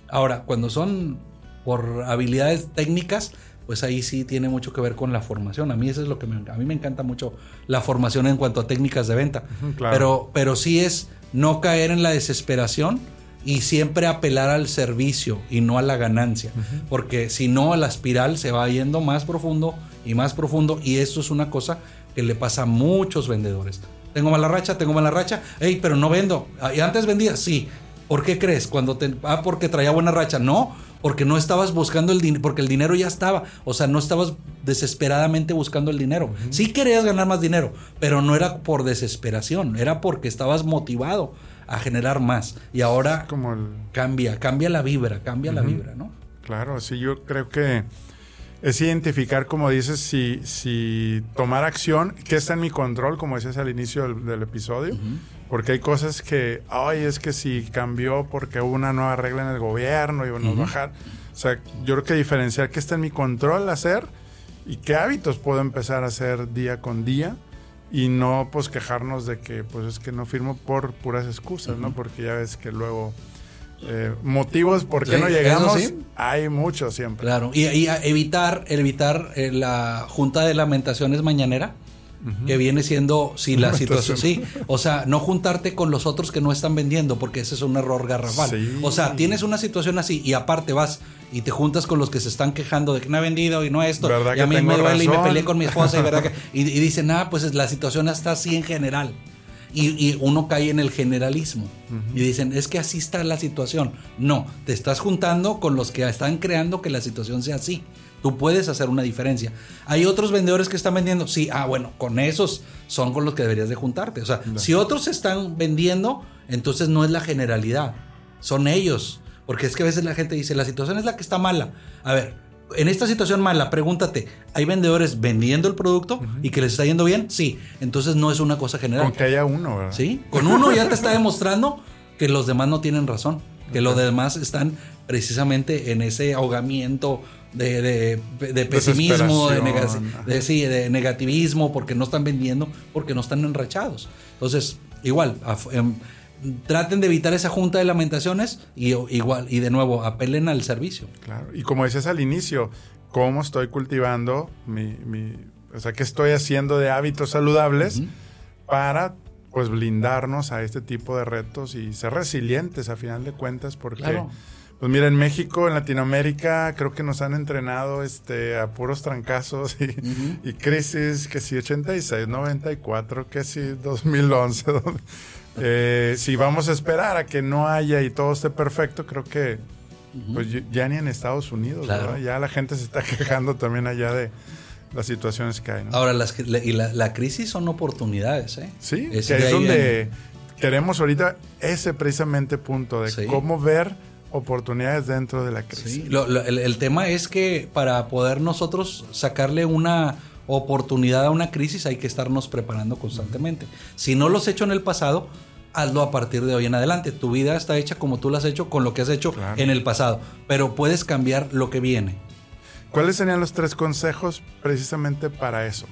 Ahora, cuando son por habilidades técnicas, pues ahí sí tiene mucho que ver con la formación. A mí eso es lo que me, a mí me encanta mucho la formación en cuanto a técnicas de venta. Claro. Pero, pero sí es no caer en la desesperación y siempre apelar al servicio y no a la ganancia. Porque si no, la espiral se va yendo más profundo y más profundo. Y esto es una cosa que le pasa a muchos vendedores. Tengo mala racha, tengo mala racha. Ey, pero no vendo. Ah, ¿Y antes vendía? Sí. ¿Por qué crees? Cuando te, ah, porque traía buena racha. No, porque no estabas buscando el dinero, porque el dinero ya estaba. O sea, no estabas desesperadamente buscando el dinero. Sí querías ganar más dinero, pero no era por desesperación, era porque estabas motivado a generar más. Y ahora Como el, cambia, cambia la vibra, cambia la vibra, ¿no? Claro, sí, yo creo que es identificar, como dices, si, si tomar acción, que está en mi control, como decías al inicio del, del episodio, porque hay cosas que, ay, es que si cambió porque hubo una nueva regla en el gobierno y nos bajar. O sea, yo creo que diferenciar qué está en mi control hacer y qué hábitos puedo empezar a hacer día con día y no pues quejarnos de que pues es que no firmo por puras excusas, ¿no? Porque ya ves que luego eh, motivos por qué Sí, no llegamos sí. hay muchos siempre. Claro, y, y evitar, evitar eh, la junta de lamentaciones mañanera, que viene siendo si la situación, sí, o sea, no juntarte con los otros que no están vendiendo, porque ese es un error garrafal. Sí. O sea, tienes una situación así y aparte vas y te juntas con los que se están quejando de que no ha vendido y no esto, ¿Verdad y a mí me duele y me peleé con mi esposa y, verdad que- y, y dicen, ah, pues la situación está así en general. Y, y uno cae en el generalismo. Y dicen, es que así está la situación. No, te estás juntando con los que están creando que la situación sea así. Tú puedes hacer una diferencia. Hay otros vendedores que están vendiendo. Sí, ah, bueno, con esos son con los que deberías de juntarte. O sea, si otros están vendiendo, entonces no es la generalidad. Son ellos. Porque es que a veces la gente dice, la situación es la que está mala. A ver, en esta situación mala, pregúntate, ¿hay vendedores vendiendo el producto y que les está yendo bien? Sí. Entonces no es una cosa general. Con que haya uno, ¿verdad? Sí, con uno ya te está demostrando que los demás no tienen razón, que los demás están precisamente en ese ahogamiento de, de- de pesimismo, de, de- sí, de negativismo, porque no están vendiendo, porque no están enrachados. Entonces, igual, em, traten de evitar esa junta de lamentaciones y igual, y de nuevo, apelen al servicio. Claro. Y como decías al inicio, ¿cómo estoy cultivando mi, mi- o sea, qué estoy haciendo de hábitos saludables para pues blindarnos a este tipo de retos y ser resilientes a final de cuentas porque Claro. pues mira en México en Latinoamérica creo que nos han entrenado este a puros trancazos y, y crisis que si 86 94 que si 2011 Eh, si vamos a esperar a que no haya y todo esté perfecto creo que pues ya- ni en Estados Unidos, Claro. ¿verdad? Ya la gente se está quejando también allá de las situaciones que hay, ¿no? Ahora, las, la- y la, la crisis son oportunidades, ¿eh? sí, Es que es donde queremos ahorita ese precisamente punto de Sí. cómo ver oportunidades dentro de la crisis. Sí, lo- lo- el, el tema es que para poder nosotros sacarle una oportunidad a una crisis hay que estarnos preparando constantemente. Si no lo has hecho en el pasado, hazlo a partir de hoy en adelante. Tu vida está hecha como tú la has hecho con lo que has hecho Claro. en el pasado, pero puedes cambiar lo que viene. ¿Cuáles serían los tres consejos precisamente para eso?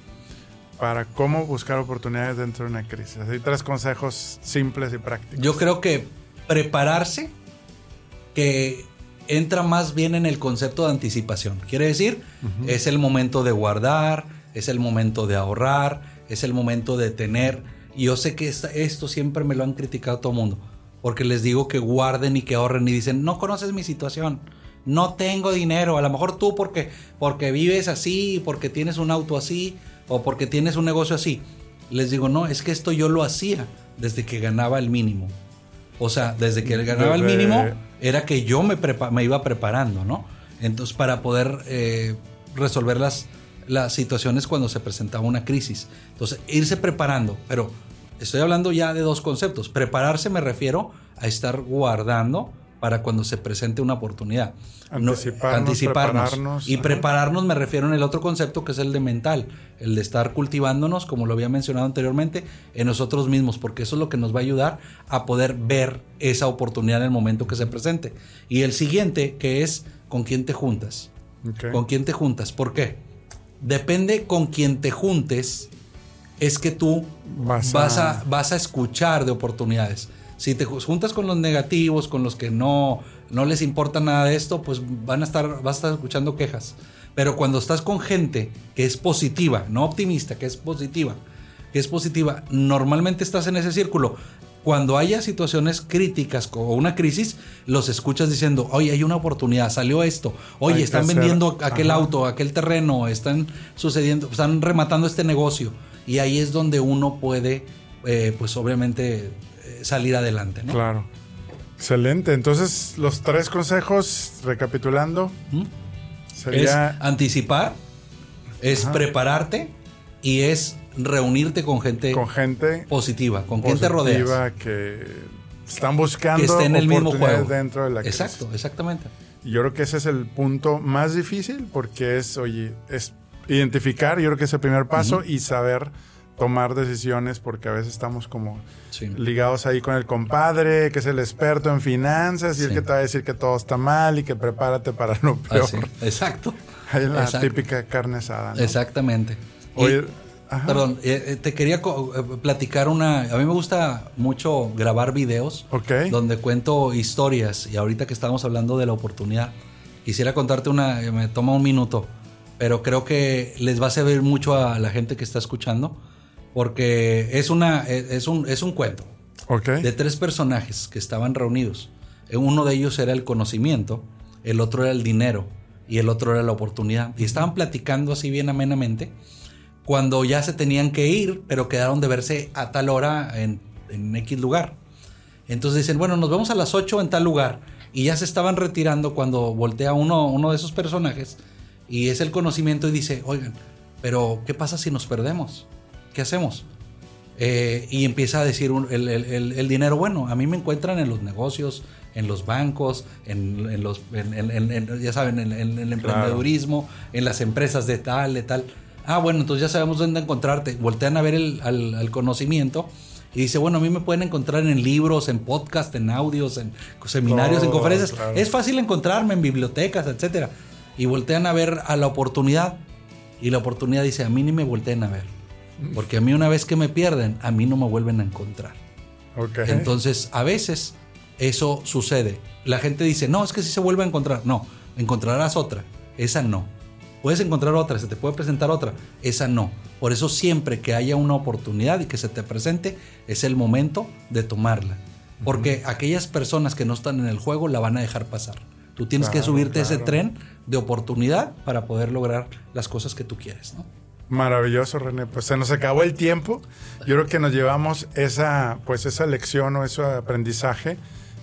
Para cómo buscar oportunidades dentro de una crisis. Hay tres consejos simples y prácticos. Yo creo que prepararse, que entra más bien en el concepto de anticipación. Quiere decir, es el momento de guardar, es el momento de ahorrar, es el momento de tener. Y yo sé que esto siempre me lo han criticado todo el mundo, porque les digo que guarden y que ahorren y dicen, no conoces mi situación, no tengo dinero, a lo mejor tú porque, porque vives así, porque tienes un auto así, o porque tienes un negocio así. Les digo, no, es que esto yo lo hacía desde que ganaba el mínimo. O sea, desde que ganaba el mínimo era que yo me, me iba preparando, ¿no? Entonces, para poder eh, resolver las, las situaciones cuando se presentaba una crisis. Entonces, irse preparando, pero estoy hablando ya de dos conceptos. Prepararse me refiero a estar guardando para cuando se presente una oportunidad. Anticiparnos, anticiparnos. y prepararnos me refiero en el otro concepto que es el de mental, el de estar cultivándonos, como lo había mencionado anteriormente, en nosotros mismos, porque eso es lo que nos va a ayudar a poder ver esa oportunidad en el momento que se presente. Y el siguiente, que es con quién te juntas. ¿Con quién te juntas? ¿Por qué? Depende con quién te juntes, es que tú vas a, vas a escuchar de oportunidades. Si te juntas con los negativos, con los que no, no les importa nada de esto, pues van a estar, vas a estar escuchando quejas. Pero cuando estás con gente que es positiva, no optimista, que es positiva, que es positiva, normalmente estás en ese círculo. Cuando haya situaciones críticas o una crisis, los escuchas diciendo, oye, hay una oportunidad, salió esto, oye, están vendiendo aquel auto, aquel terreno, están sucediendo, están rematando este negocio. Y ahí es donde uno puede, eh, pues obviamente, salir adelante. ¿no? Claro. Excelente. Entonces, los tres consejos, recapitulando, sería... Es anticipar, es prepararte y es reunirte con gente, con gente positiva, con quien te rodeas. que están buscando que esté en el mismo juego. dentro de la crisis. Exacto, exactamente. yo creo que ese es el punto más difícil porque es, oye, es identificar, yo creo que es el primer paso y saber tomar decisiones porque a veces estamos como ligados ahí con el compadre, que es el experto en finanzas y el que te va a decir que todo está mal y que prepárate para lo peor. Exacto. Hay la típica carne asada. Exactamente. Perdón, eh, eh, te quería eh, platicar una... A mí me gusta mucho grabar videos donde cuento historias y ahorita que estamos hablando de la oportunidad, quisiera contarte una... Me toma un minuto, pero creo que les va a servir mucho a la gente que está escuchando porque es, una, es, un, es un cuento de tres personajes que estaban reunidos. Uno de ellos era el conocimiento, el otro era el dinero y el otro era la oportunidad. Y estaban platicando así bien amenamente cuando ya se tenían que ir, pero quedaron de verse a tal hora en, en X lugar. Entonces dicen, bueno, nos vemos a las 8 en tal lugar. Y ya se estaban retirando cuando voltea uno, uno de esos personajes y es el conocimiento y dice, oigan, pero ¿qué pasa si nos perdemos? ¿qué hacemos? Eh, y empieza a decir el, dinero, bueno, a mí me encuentran en los negocios, en los bancos, en, los, ya saben, en, el emprendedurismo, en las empresas de tal, de tal. Ah, bueno, entonces ya sabemos dónde encontrarte. Voltean a ver el al, conocimiento y dice, bueno, a mí me pueden encontrar en libros, en podcast, en audios, en seminarios, en conferencias. Es fácil encontrarme en bibliotecas, etcétera. Y voltean a ver a la oportunidad. Y la oportunidad dice, a mí ni me volteen a ver. Porque a mí una vez que me pierden, a mí no me vuelven a encontrar. Entonces, a veces eso sucede. La gente dice, no, es que si se vuelve a encontrar. No, encontrarás otra. Esa no. Puedes encontrar otra, se te puede presentar otra. Esa no. Por eso siempre que haya una oportunidad y que se te presente, es el momento de tomarla. Porque aquellas personas que no están en el juego la van a dejar pasar. Tú tienes que subirte a ese tren de oportunidad para poder lograr las cosas que tú quieres, ¿no? Maravilloso, René. Pues se nos acabó el tiempo. Yo creo que nos llevamos esa, pues esa lección o ese aprendizaje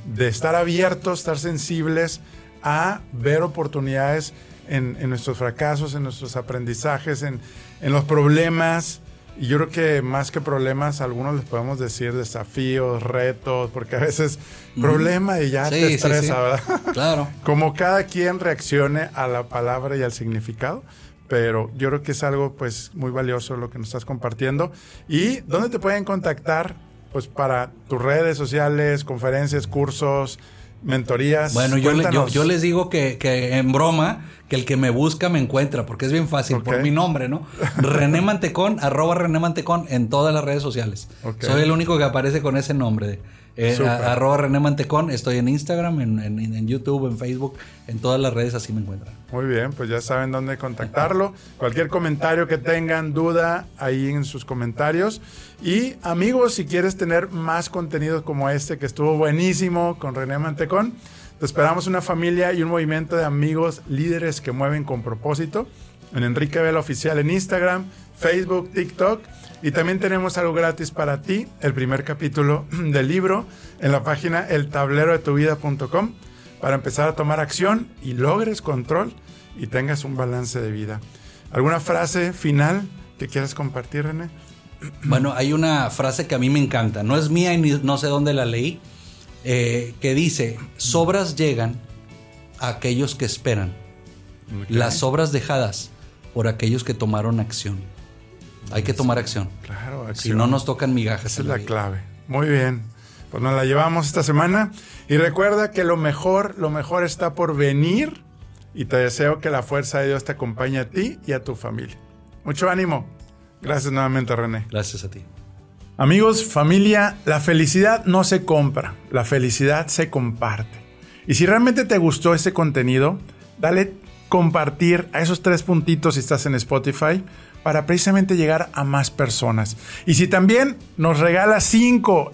de estar abiertos, estar sensibles a ver oportunidades en, nuestros fracasos, en nuestros aprendizajes, en, los problemas. Y yo creo que más que problemas, algunos les podemos decir desafíos, retos, porque a veces problema y ya te estresa, ¿verdad? Claro. Como cada quien reaccione a la palabra y al significado pero yo creo que es algo pues muy valioso lo que nos estás compartiendo. ¿Y dónde te pueden contactar? Pues para tus redes sociales, conferencias, cursos, mentorías. Bueno, yo, yo, les digo que, en broma, que el que me busca me encuentra, porque es bien fácil, por mi nombre, ¿no? René Mantecón, arroba René Mantecón en todas las redes sociales. Soy el único que aparece con ese nombre. Eh, arroba René Mantecón, estoy en Instagram, en, YouTube, en Facebook, en todas las redes así me encuentran. Muy bien, pues ya saben dónde contactarlo. Cualquier comentario que tengan, duda, ahí en sus comentarios. Y amigos, si quieres tener más contenido como este, que estuvo buenísimo con René Mantecón, te esperamos una familia y un movimiento de amigos líderes que mueven con propósito. En Enrique Vela Oficial en Instagram, Facebook, TikTok y también tenemos algo gratis para ti, el primer capítulo del libro en la página eltablerodetuvida.com para empezar a tomar acción y logres control y tengas un balance de vida. ¿Alguna frase final que quieras compartir, René? Bueno, hay una frase que a mí me encanta, no es mía y no sé dónde la leí, eh, que dice, sobras llegan a aquellos que esperan, las sobras dejadas por aquellos que tomaron acción. Hay que tomar acción. Claro, acción. Si no nos tocan migajas. Esa es la, clave. Muy bien. Pues nos la llevamos esta semana. Y recuerda que lo mejor, lo mejor está por venir. Y te deseo que la fuerza de Dios te acompañe a ti y a tu familia. Mucho ánimo. Gracias nuevamente, René. Gracias a ti. Amigos, familia, la felicidad no se compra, la felicidad se comparte. Y si realmente te gustó este contenido, dale compartir a esos tres puntitos si estás en Spotify para precisamente llegar a más personas. Y si también nos regala cinco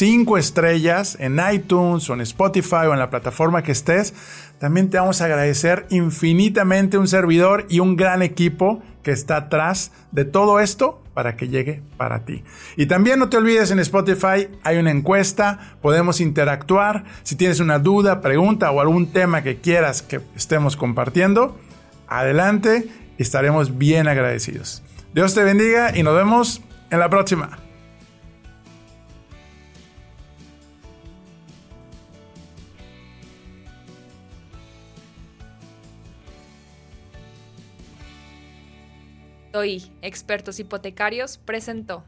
cinco estrellas en iTunes o en Spotify o en la plataforma que estés, también te vamos a agradecer infinitamente un servidor y un gran equipo que está atrás de todo esto para que llegue para ti. Y también no te olvides en Spotify hay una encuesta, podemos interactuar. Si tienes una duda, pregunta o algún tema que quieras que estemos compartiendo, adelante, estaremos bien agradecidos. Dios te bendiga y nos vemos en la próxima. Hoy, Expertos Hipotecarios presentó.